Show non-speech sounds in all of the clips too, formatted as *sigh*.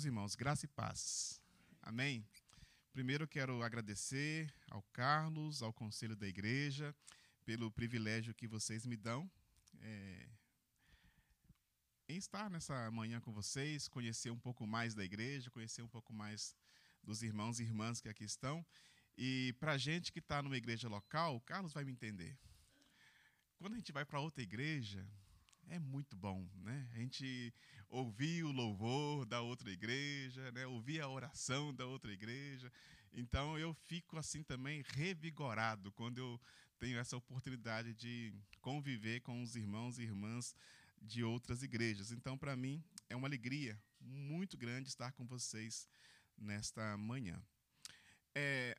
meus irmãos, graça e paz. Amém? Primeiro quero agradecer ao Carlos, ao conselho da igreja, pelo privilégio que vocês me dão é, em estar nessa manhã com vocês, conhecer um pouco mais da igreja, conhecer um pouco mais dos irmãos e irmãs que aqui estão. E para gente que está numa igreja local, o Carlos vai me entender. Quando a gente vai para outra igreja, é muito bom, né? A gente ouvir o louvor da outra igreja, né? ouvir a oração da outra igreja. Então eu fico assim também revigorado quando eu tenho essa oportunidade de conviver com os irmãos e irmãs de outras igrejas. Então, para mim, é uma alegria muito grande estar com vocês nesta manhã. É,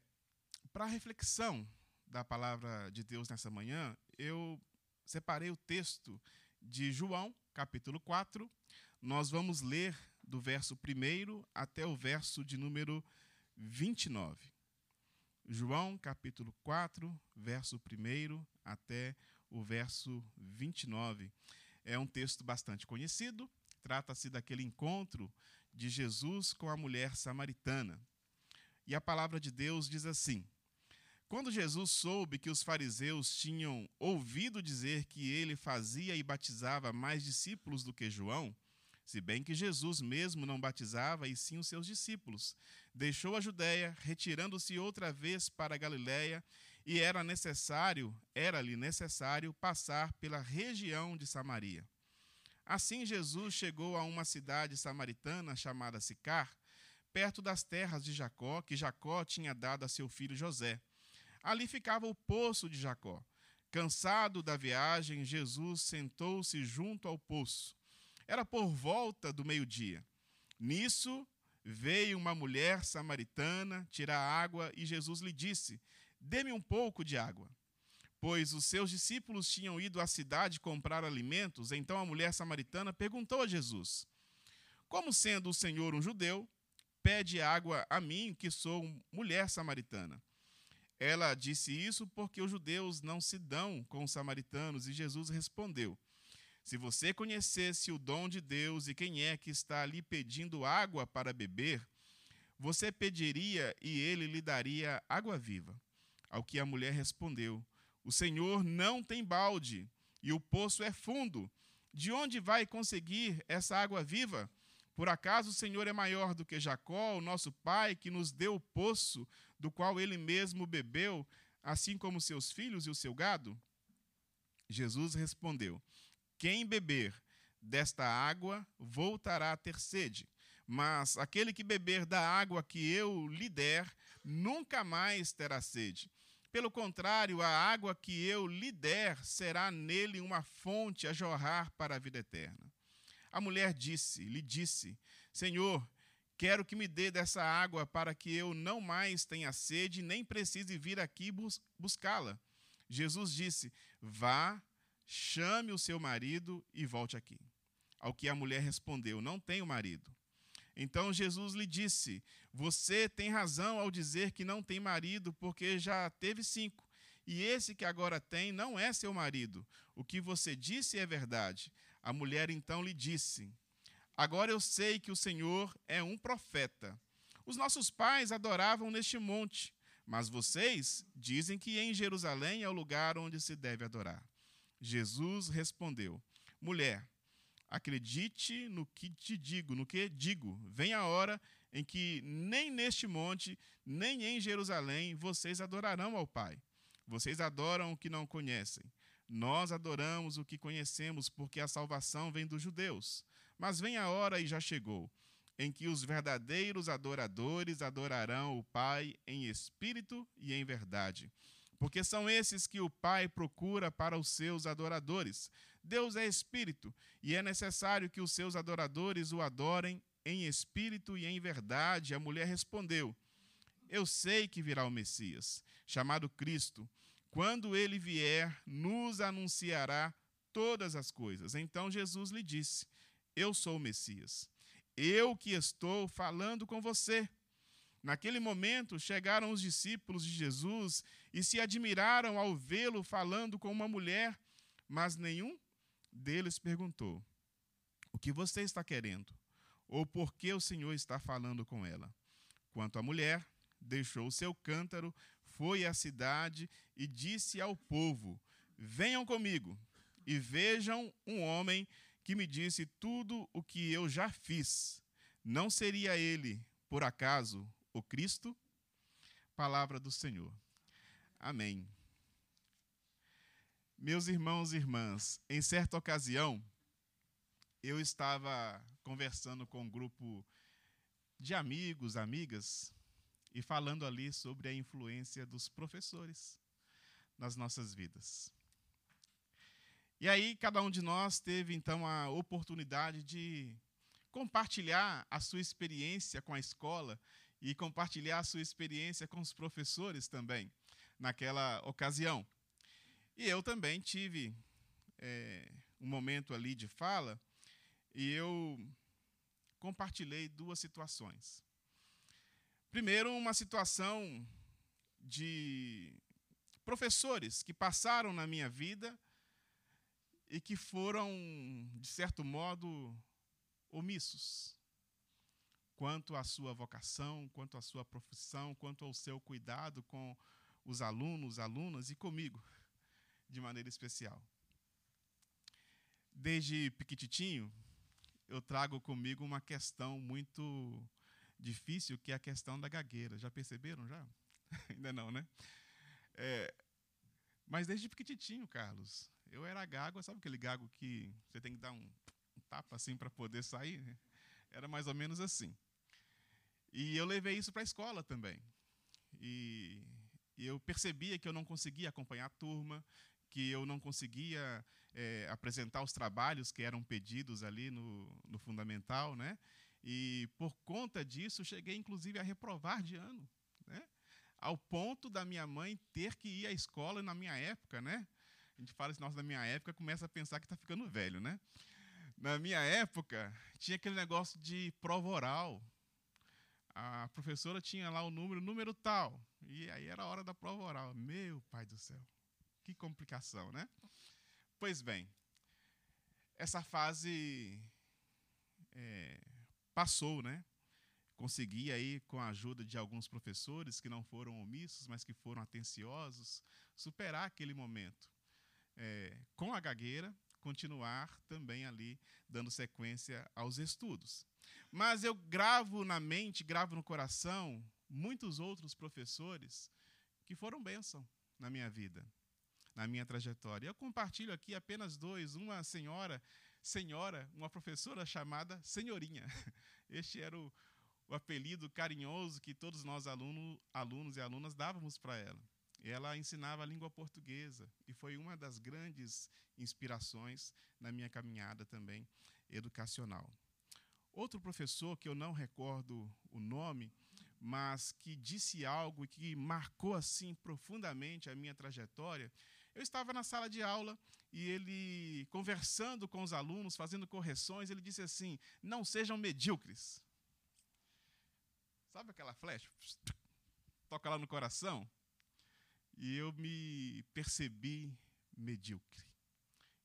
para a reflexão da palavra de Deus nessa manhã, eu separei o texto de João, capítulo 4. Nós vamos ler do verso 1 até o verso de número 29. João, capítulo 4, verso 1 até o verso 29. É um texto bastante conhecido, trata-se daquele encontro de Jesus com a mulher samaritana. E a palavra de Deus diz assim: quando Jesus soube que os fariseus tinham ouvido dizer que ele fazia e batizava mais discípulos do que João, se bem que Jesus mesmo não batizava e sim os seus discípulos, deixou a Judéia, retirando-se outra vez para a Galiléia, e era necessário, era-lhe necessário passar pela região de Samaria. Assim Jesus chegou a uma cidade samaritana chamada Sicar, perto das terras de Jacó, que Jacó tinha dado a seu filho José. Ali ficava o poço de Jacó. Cansado da viagem, Jesus sentou-se junto ao poço. Era por volta do meio-dia. Nisso veio uma mulher samaritana tirar água e Jesus lhe disse: Dê-me um pouco de água. Pois os seus discípulos tinham ido à cidade comprar alimentos, então a mulher samaritana perguntou a Jesus: Como sendo o Senhor um judeu, pede água a mim, que sou mulher samaritana? Ela disse isso porque os judeus não se dão com os samaritanos, e Jesus respondeu: Se você conhecesse o dom de Deus e quem é que está ali pedindo água para beber, você pediria e ele lhe daria água viva. Ao que a mulher respondeu: O Senhor não tem balde e o poço é fundo. De onde vai conseguir essa água viva? Por acaso o Senhor é maior do que Jacó, o nosso pai, que nos deu o poço do qual ele mesmo bebeu, assim como seus filhos e o seu gado? Jesus respondeu: Quem beber desta água voltará a ter sede, mas aquele que beber da água que eu lhe der nunca mais terá sede. Pelo contrário, a água que eu lhe der será nele uma fonte a jorrar para a vida eterna. A mulher disse, lhe disse: Senhor, quero que me dê dessa água para que eu não mais tenha sede, nem precise vir aqui bus buscá-la. Jesus disse: Vá, chame o seu marido e volte aqui. Ao que a mulher respondeu: Não tenho marido. Então Jesus lhe disse: Você tem razão ao dizer que não tem marido, porque já teve cinco. E esse que agora tem não é seu marido. O que você disse é verdade. A mulher então lhe disse: Agora eu sei que o Senhor é um profeta. Os nossos pais adoravam neste monte, mas vocês dizem que em Jerusalém é o lugar onde se deve adorar. Jesus respondeu: Mulher, acredite no que te digo, no que digo. Vem a hora em que nem neste monte, nem em Jerusalém vocês adorarão ao Pai. Vocês adoram o que não conhecem. Nós adoramos o que conhecemos, porque a salvação vem dos judeus. Mas vem a hora e já chegou, em que os verdadeiros adoradores adorarão o Pai em espírito e em verdade. Porque são esses que o Pai procura para os seus adoradores. Deus é espírito, e é necessário que os seus adoradores o adorem em espírito e em verdade. A mulher respondeu: Eu sei que virá o Messias, chamado Cristo. Quando ele vier, nos anunciará todas as coisas. Então Jesus lhe disse: Eu sou o Messias. Eu que estou falando com você. Naquele momento, chegaram os discípulos de Jesus e se admiraram ao vê-lo falando com uma mulher, mas nenhum deles perguntou: O que você está querendo? ou por que o Senhor está falando com ela. Quanto à mulher, deixou o seu cântaro, foi à cidade e disse ao povo: Venham comigo e vejam um homem que me disse tudo o que eu já fiz. Não seria ele, por acaso, o Cristo? Palavra do Senhor. Amém. Meus irmãos e irmãs, em certa ocasião, eu estava conversando com um grupo de amigos, amigas, e falando ali sobre a influência dos professores nas nossas vidas. E aí, cada um de nós teve então a oportunidade de compartilhar a sua experiência com a escola e compartilhar a sua experiência com os professores também, naquela ocasião. E eu também tive é, um momento ali de fala e eu compartilhei duas situações. Primeiro, uma situação de professores que passaram na minha vida e que foram, de certo modo, omissos quanto à sua vocação, quanto à sua profissão, quanto ao seu cuidado com os alunos, alunas e comigo, de maneira especial. Desde pequititinho, eu trago comigo uma questão muito difícil, que é a questão da gagueira. Já perceberam já? *laughs* Ainda não, né? É, mas desde pequititinho, Carlos, eu era gago, sabe aquele gago que você tem que dar um, tapa assim para poder sair? Era mais ou menos assim. E eu levei isso para a escola também. E, e eu percebia que eu não conseguia acompanhar a turma, que eu não conseguia é, apresentar os trabalhos que eram pedidos ali no, no fundamental, né? E por conta disso, cheguei inclusive a reprovar de ano, né? Ao ponto da minha mãe ter que ir à escola na minha época, né? A gente fala assim, nossa, na minha época, começa a pensar que está ficando velho, né? Na minha época, tinha aquele negócio de prova oral. A professora tinha lá o número, número tal. E aí era a hora da prova oral. Meu pai do céu. Que complicação, né? Pois bem, essa fase é, passou, né? Consegui aí, com a ajuda de alguns professores que não foram omissos, mas que foram atenciosos, superar aquele momento. É, com a gagueira, continuar também ali dando sequência aos estudos. Mas eu gravo na mente, gravo no coração muitos outros professores que foram bênção na minha vida na minha trajetória. Eu compartilho aqui apenas dois. Uma senhora, senhora, uma professora chamada Senhorinha. *laughs* Este era o, o apelido carinhoso que todos nós aluno, alunos e alunas dávamos para ela. Ela ensinava a língua portuguesa e foi uma das grandes inspirações na minha caminhada também educacional. Outro professor que eu não recordo o nome, mas que disse algo que marcou assim profundamente a minha trajetória, eu estava na sala de aula e ele, conversando com os alunos, fazendo correções, ele disse assim: não sejam medíocres. Sabe aquela flecha? Toca lá no coração. E eu me percebi medíocre.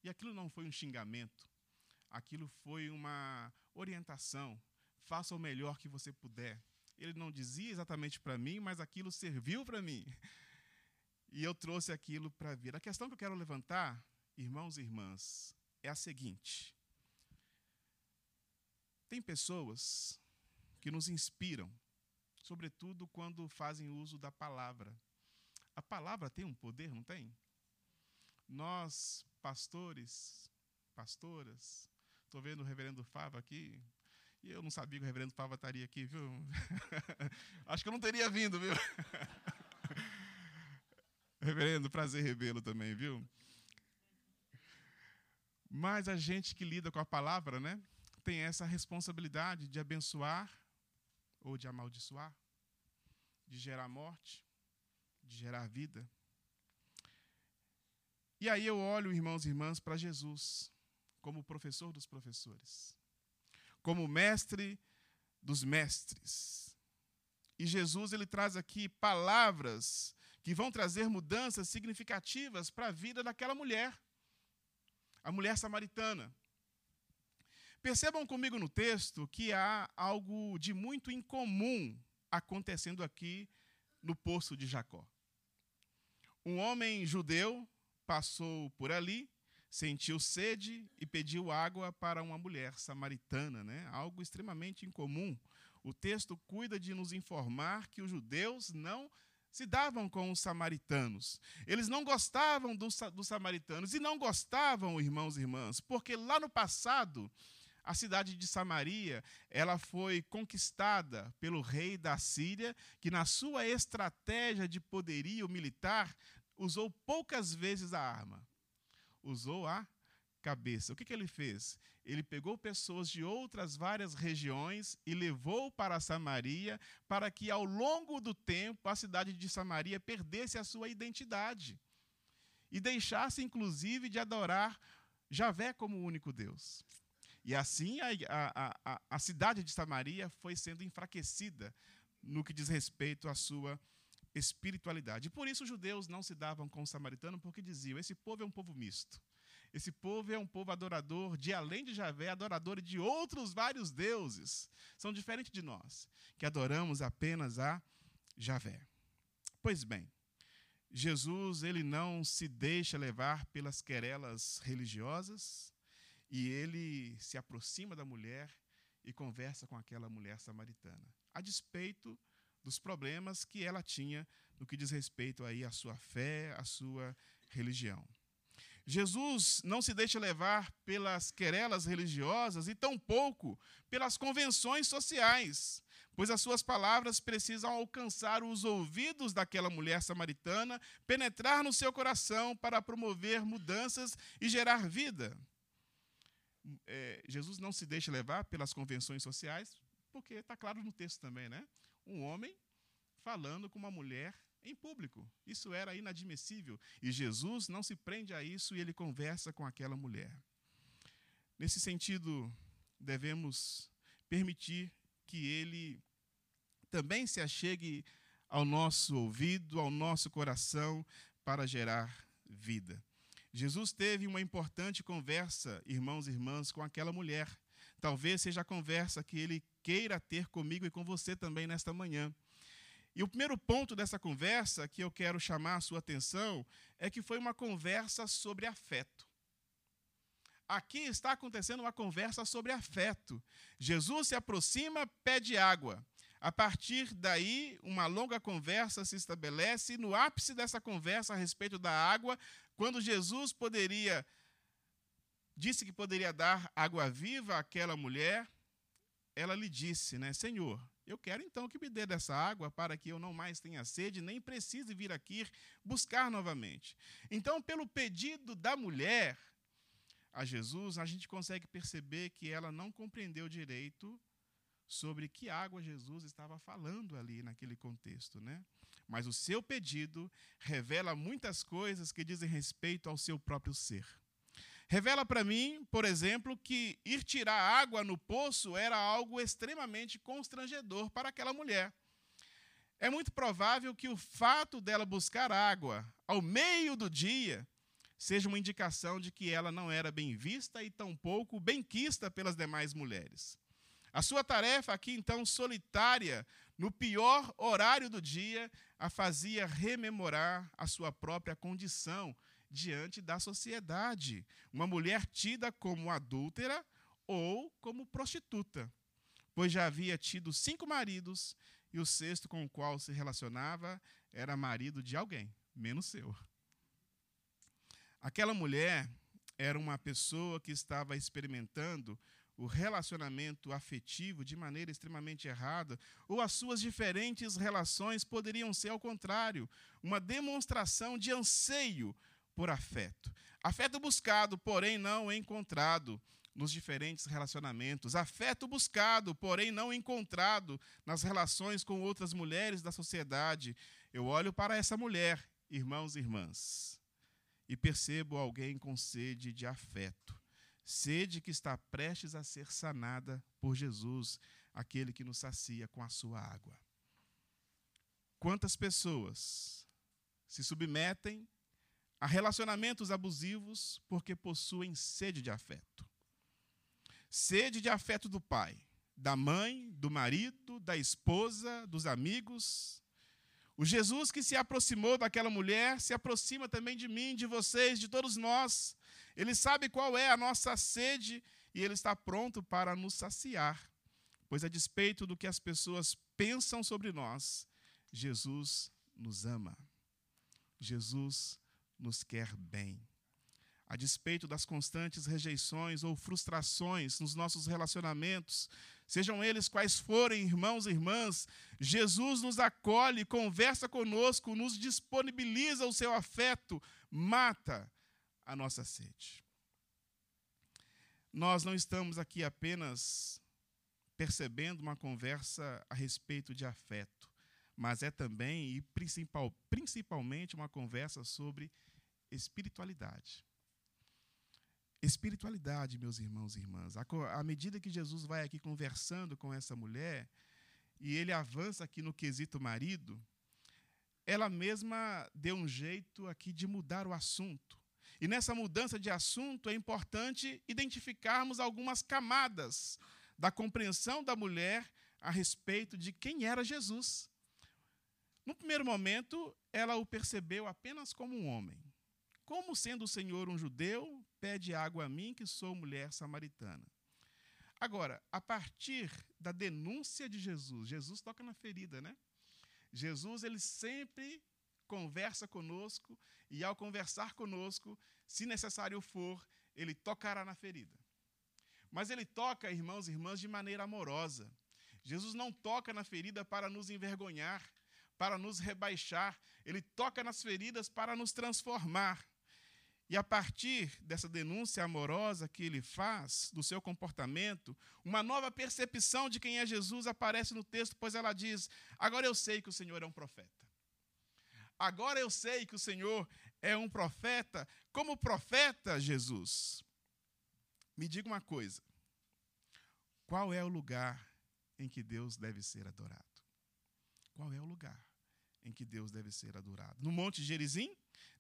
E aquilo não foi um xingamento, aquilo foi uma orientação. Faça o melhor que você puder. Ele não dizia exatamente para mim, mas aquilo serviu para mim. E eu trouxe aquilo para vir. A questão que eu quero levantar, irmãos e irmãs, é a seguinte: tem pessoas que nos inspiram, sobretudo quando fazem uso da palavra. A palavra tem um poder, não tem? Nós, pastores, pastoras, estou vendo o reverendo Fava aqui, e eu não sabia que o reverendo Fava estaria aqui, viu? *laughs* Acho que eu não teria vindo, viu? *laughs* Reverendo, prazer revê-lo também, viu? Mas a gente que lida com a palavra, né, tem essa responsabilidade de abençoar ou de amaldiçoar, de gerar morte, de gerar vida. E aí eu olho, irmãos e irmãs, para Jesus como professor dos professores, como mestre dos mestres. E Jesus ele traz aqui palavras que vão trazer mudanças significativas para a vida daquela mulher, a mulher samaritana. Percebam comigo no texto que há algo de muito incomum acontecendo aqui no poço de Jacó. Um homem judeu passou por ali, sentiu sede e pediu água para uma mulher samaritana, né? Algo extremamente incomum. O texto cuida de nos informar que os judeus não se davam com os samaritanos. Eles não gostavam dos, dos samaritanos e não gostavam, irmãos e irmãs, porque lá no passado a cidade de Samaria, ela foi conquistada pelo rei da Síria, que na sua estratégia de poderio militar usou poucas vezes a arma. Usou a cabeça. O que, que ele fez? Ele pegou pessoas de outras várias regiões e levou para Samaria, para que ao longo do tempo a cidade de Samaria perdesse a sua identidade e deixasse, inclusive, de adorar Javé como o único Deus. E assim a, a, a, a cidade de Samaria foi sendo enfraquecida no que diz respeito à sua espiritualidade. E por isso os judeus não se davam com o samaritano, porque diziam: esse povo é um povo misto. Esse povo é um povo adorador de além de Javé, adorador de outros vários deuses. São diferentes de nós, que adoramos apenas a Javé. Pois bem, Jesus ele não se deixa levar pelas querelas religiosas, e ele se aproxima da mulher e conversa com aquela mulher samaritana, a despeito dos problemas que ela tinha no que diz respeito aí à sua fé, à sua religião. Jesus não se deixa levar pelas querelas religiosas e tampouco pelas convenções sociais, pois as suas palavras precisam alcançar os ouvidos daquela mulher samaritana, penetrar no seu coração para promover mudanças e gerar vida é, Jesus não se deixa levar pelas convenções sociais, porque está claro no texto também, né? Um homem falando com uma mulher em público. Isso era inadmissível. E Jesus não se prende a isso e ele conversa com aquela mulher. Nesse sentido, devemos permitir que ele também se achegue ao nosso ouvido, ao nosso coração, para gerar vida. Jesus teve uma importante conversa, irmãos e irmãs, com aquela mulher. Talvez seja a conversa que ele queira ter comigo e com você também nesta manhã. E o primeiro ponto dessa conversa que eu quero chamar a sua atenção é que foi uma conversa sobre afeto. Aqui está acontecendo uma conversa sobre afeto. Jesus se aproxima, pede água. A partir daí, uma longa conversa se estabelece, no ápice dessa conversa a respeito da água, quando Jesus poderia disse que poderia dar água viva àquela mulher, ela lhe disse, né, Senhor, eu quero então que me dê dessa água para que eu não mais tenha sede, nem precise vir aqui buscar novamente. Então, pelo pedido da mulher a Jesus, a gente consegue perceber que ela não compreendeu direito sobre que água Jesus estava falando ali naquele contexto, né? Mas o seu pedido revela muitas coisas que dizem respeito ao seu próprio ser. Revela para mim, por exemplo, que ir tirar água no poço era algo extremamente constrangedor para aquela mulher. É muito provável que o fato dela buscar água ao meio do dia seja uma indicação de que ela não era bem vista e tampouco benquista pelas demais mulheres. A sua tarefa aqui, então, solitária, no pior horário do dia, a fazia rememorar a sua própria condição diante da sociedade. Uma mulher tida como adúltera ou como prostituta, pois já havia tido cinco maridos e o sexto com o qual se relacionava era marido de alguém, menos seu. Aquela mulher era uma pessoa que estava experimentando o relacionamento afetivo de maneira extremamente errada, ou as suas diferentes relações poderiam ser, ao contrário, uma demonstração de anseio por afeto. Afeto buscado, porém não encontrado nos diferentes relacionamentos. Afeto buscado, porém não encontrado nas relações com outras mulheres da sociedade. Eu olho para essa mulher, irmãos e irmãs, e percebo alguém com sede de afeto sede que está prestes a ser sanada por Jesus, aquele que nos sacia com a sua água. Quantas pessoas se submetem a relacionamentos abusivos porque possuem sede de afeto? sede de afeto do pai, da mãe, do marido, da esposa, dos amigos. O Jesus que se aproximou daquela mulher se aproxima também de mim, de vocês, de todos nós. Ele sabe qual é a nossa sede e ele está pronto para nos saciar. Pois, a despeito do que as pessoas pensam sobre nós, Jesus nos ama. Jesus nos quer bem. A despeito das constantes rejeições ou frustrações nos nossos relacionamentos, sejam eles quais forem, irmãos e irmãs, Jesus nos acolhe, conversa conosco, nos disponibiliza o seu afeto, mata a nossa sede. Nós não estamos aqui apenas percebendo uma conversa a respeito de afeto, mas é também e principal, principalmente uma conversa sobre espiritualidade. Espiritualidade, meus irmãos e irmãs. À medida que Jesus vai aqui conversando com essa mulher, e ele avança aqui no quesito marido, ela mesma deu um jeito aqui de mudar o assunto. E nessa mudança de assunto é importante identificarmos algumas camadas da compreensão da mulher a respeito de quem era Jesus. No primeiro momento, ela o percebeu apenas como um homem. Como sendo o Senhor um judeu, pede água a mim, que sou mulher samaritana. Agora, a partir da denúncia de Jesus, Jesus toca na ferida, né? Jesus, ele sempre conversa conosco e, ao conversar conosco, se necessário for, ele tocará na ferida. Mas ele toca, irmãos e irmãs, de maneira amorosa. Jesus não toca na ferida para nos envergonhar, para nos rebaixar, ele toca nas feridas para nos transformar. E a partir dessa denúncia amorosa que ele faz do seu comportamento, uma nova percepção de quem é Jesus aparece no texto, pois ela diz: Agora eu sei que o Senhor é um profeta. Agora eu sei que o Senhor é um profeta, como profeta Jesus. Me diga uma coisa: qual é o lugar em que Deus deve ser adorado? Qual é o lugar em que Deus deve ser adorado? No Monte Gerizim?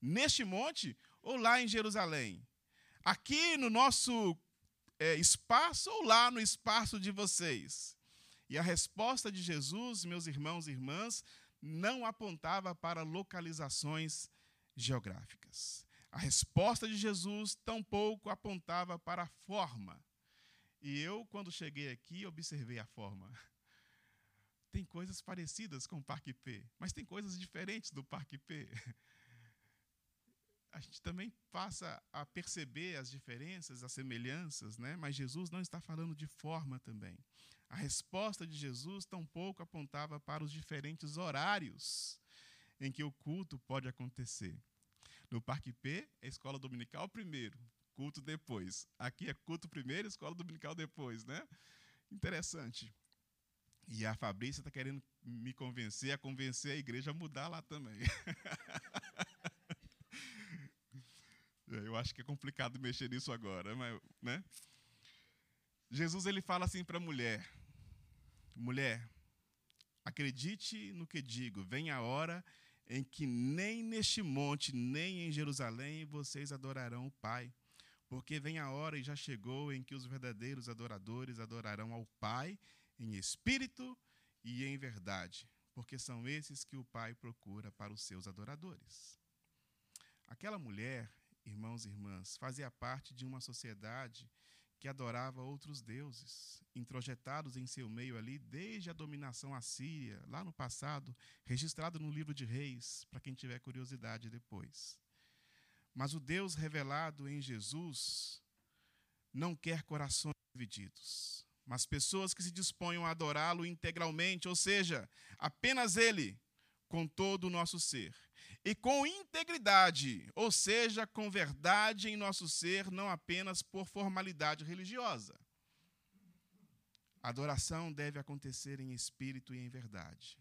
Neste monte ou lá em Jerusalém? Aqui no nosso é, espaço ou lá no espaço de vocês? E a resposta de Jesus, meus irmãos e irmãs, não apontava para localizações geográficas. A resposta de Jesus tampouco apontava para a forma. E eu, quando cheguei aqui, observei a forma. Tem coisas parecidas com o Parque P, mas tem coisas diferentes do Parque P. *laughs* A gente também passa a perceber as diferenças, as semelhanças, né? mas Jesus não está falando de forma também. A resposta de Jesus tampouco apontava para os diferentes horários em que o culto pode acontecer. No Parque P, é escola dominical primeiro, culto depois. Aqui é culto primeiro, escola dominical depois, né? Interessante. E a Fabrícia está querendo me convencer a convencer a igreja a mudar lá também. *laughs* Eu acho que é complicado mexer nisso agora, mas, né? Jesus ele fala assim para a mulher: Mulher, acredite no que digo, vem a hora em que nem neste monte, nem em Jerusalém vocês adorarão o Pai. Porque vem a hora e já chegou em que os verdadeiros adoradores adorarão ao Pai em espírito e em verdade, porque são esses que o Pai procura para os seus adoradores. Aquela mulher, irmãos e irmãs, fazia parte de uma sociedade que adorava outros deuses, introjetados em seu meio ali desde a dominação assíria, lá no passado, registrado no livro de Reis, para quem tiver curiosidade depois. Mas o Deus revelado em Jesus não quer corações divididos, mas pessoas que se disponham a adorá-lo integralmente, ou seja, apenas Ele, com todo o nosso ser e com integridade, ou seja, com verdade em nosso ser, não apenas por formalidade religiosa. A adoração deve acontecer em espírito e em verdade.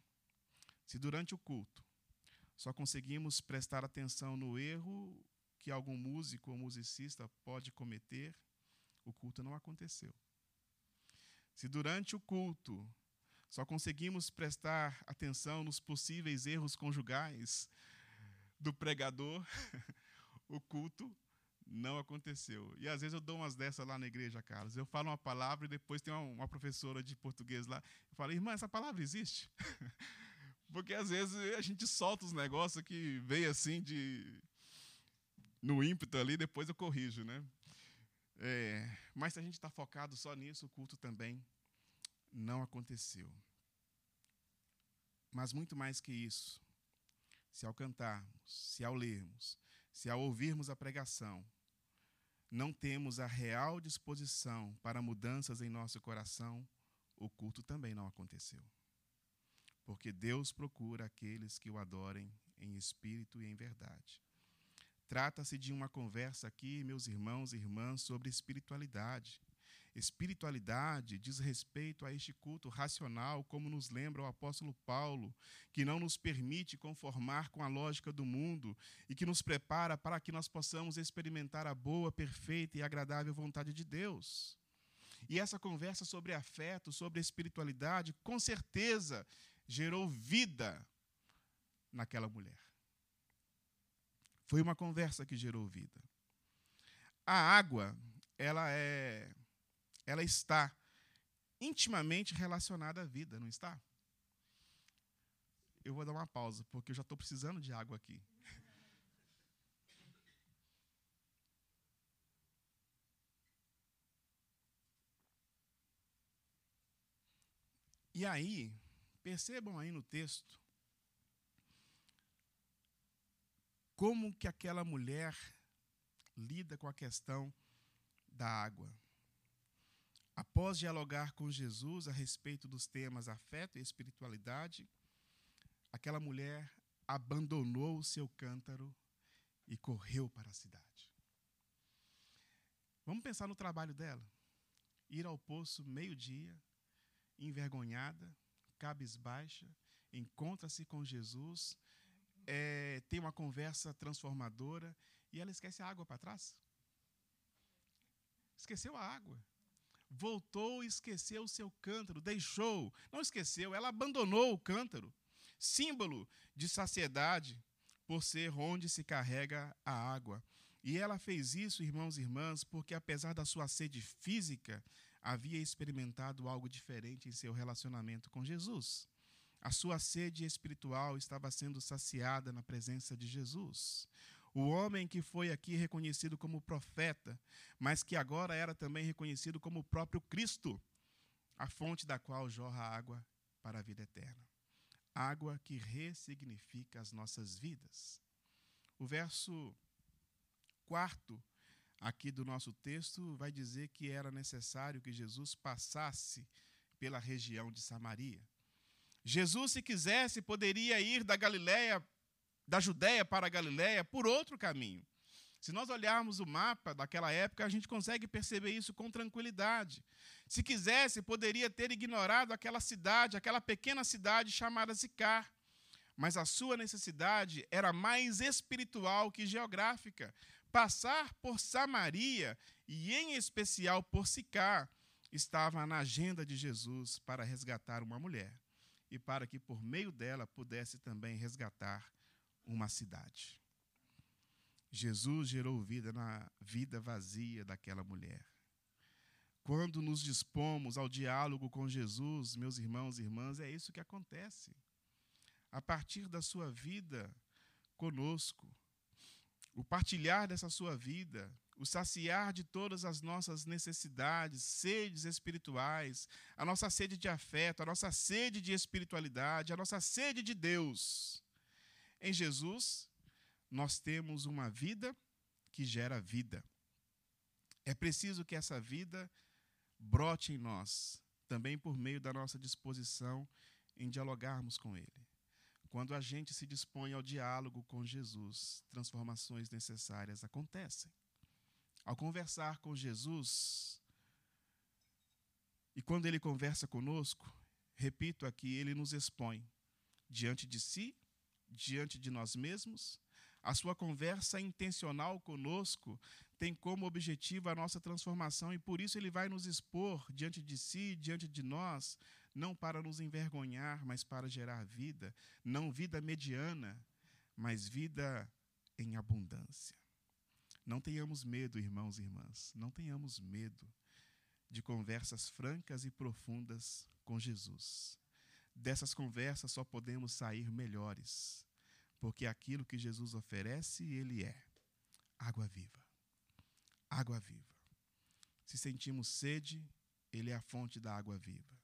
Se durante o culto só conseguimos prestar atenção no erro que algum músico ou musicista pode cometer, o culto não aconteceu. Se durante o culto só conseguimos prestar atenção nos possíveis erros conjugais, do pregador, *laughs* o culto Não aconteceu. E às vezes eu dou umas dessas lá na igreja, Carlos. Eu falo uma palavra e depois tem uma, uma professora de português lá. Eu falo, irmã, essa palavra existe? *laughs* Porque às vezes a gente solta os negócios que vem assim de. no ímpeto ali, depois eu corrijo, né? É, mas se a gente está focado só nisso, o culto também não aconteceu. Mas muito mais que isso, se ao cantarmos, se ao lermos, se ao ouvirmos a pregação, não temos a real disposição para mudanças em nosso coração, o culto também não aconteceu. Porque Deus procura aqueles que o adorem em espírito e em verdade. Trata-se de uma conversa aqui, meus irmãos e irmãs, sobre espiritualidade. Espiritualidade diz respeito a este culto racional, como nos lembra o apóstolo Paulo, que não nos permite conformar com a lógica do mundo e que nos prepara para que nós possamos experimentar a boa, perfeita e agradável vontade de Deus. E essa conversa sobre afeto, sobre espiritualidade, com certeza gerou vida naquela mulher. Foi uma conversa que gerou vida. A água, ela é ela está intimamente relacionada à vida, não está? Eu vou dar uma pausa, porque eu já estou precisando de água aqui. E aí, percebam aí no texto como que aquela mulher lida com a questão da água. Após dialogar com Jesus a respeito dos temas afeto e espiritualidade, aquela mulher abandonou o seu cântaro e correu para a cidade. Vamos pensar no trabalho dela. Ir ao poço meio-dia, envergonhada, cabisbaixa, encontra-se com Jesus, é, tem uma conversa transformadora e ela esquece a água para trás. Esqueceu a água voltou e esqueceu o seu cântaro, deixou, não esqueceu, ela abandonou o cântaro, símbolo de saciedade, por ser onde se carrega a água. E ela fez isso, irmãos e irmãs, porque apesar da sua sede física, havia experimentado algo diferente em seu relacionamento com Jesus. A sua sede espiritual estava sendo saciada na presença de Jesus o homem que foi aqui reconhecido como profeta, mas que agora era também reconhecido como o próprio Cristo, a fonte da qual jorra água para a vida eterna. Água que ressignifica as nossas vidas. O verso quarto aqui do nosso texto vai dizer que era necessário que Jesus passasse pela região de Samaria. Jesus, se quisesse, poderia ir da Galiléia da Judéia para a Galiléia por outro caminho. Se nós olharmos o mapa daquela época, a gente consegue perceber isso com tranquilidade. Se quisesse, poderia ter ignorado aquela cidade, aquela pequena cidade chamada Sicar. Mas a sua necessidade era mais espiritual que geográfica. Passar por Samaria, e em especial por Sicar, estava na agenda de Jesus para resgatar uma mulher e para que por meio dela pudesse também resgatar uma cidade. Jesus gerou vida na vida vazia daquela mulher. Quando nos dispomos ao diálogo com Jesus, meus irmãos e irmãs, é isso que acontece. A partir da sua vida conosco, o partilhar dessa sua vida, o saciar de todas as nossas necessidades, sedes espirituais, a nossa sede de afeto, a nossa sede de espiritualidade, a nossa sede de Deus. Em Jesus, nós temos uma vida que gera vida. É preciso que essa vida brote em nós, também por meio da nossa disposição em dialogarmos com Ele. Quando a gente se dispõe ao diálogo com Jesus, transformações necessárias acontecem. Ao conversar com Jesus, e quando Ele conversa conosco, repito aqui, Ele nos expõe diante de si diante de nós mesmos. A sua conversa intencional conosco tem como objetivo a nossa transformação e por isso ele vai nos expor diante de si, diante de nós, não para nos envergonhar, mas para gerar vida, não vida mediana, mas vida em abundância. Não tenhamos medo, irmãos e irmãs, não tenhamos medo de conversas francas e profundas com Jesus. Dessas conversas só podemos sair melhores, porque aquilo que Jesus oferece, Ele é água viva. Água viva. Se sentimos sede, Ele é a fonte da água viva.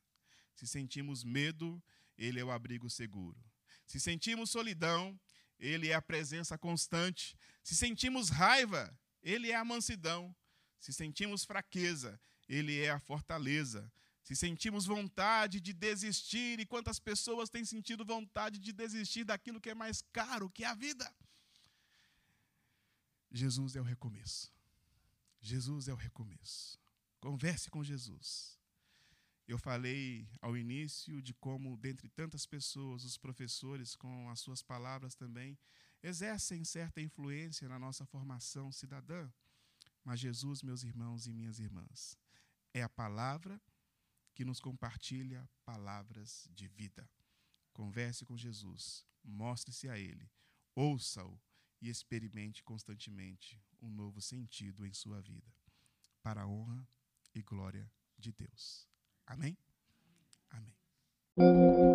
Se sentimos medo, Ele é o abrigo seguro. Se sentimos solidão, Ele é a presença constante. Se sentimos raiva, Ele é a mansidão. Se sentimos fraqueza, Ele é a fortaleza. Se sentimos vontade de desistir, e quantas pessoas têm sentido vontade de desistir daquilo que é mais caro, que é a vida? Jesus é o recomeço. Jesus é o recomeço. Converse com Jesus. Eu falei ao início de como, dentre tantas pessoas, os professores, com as suas palavras também, exercem certa influência na nossa formação cidadã. Mas Jesus, meus irmãos e minhas irmãs, é a palavra que nos compartilha palavras de vida. Converse com Jesus, mostre-se a Ele, ouça-o e experimente constantemente um novo sentido em sua vida, para a honra e glória de Deus. Amém? Amém.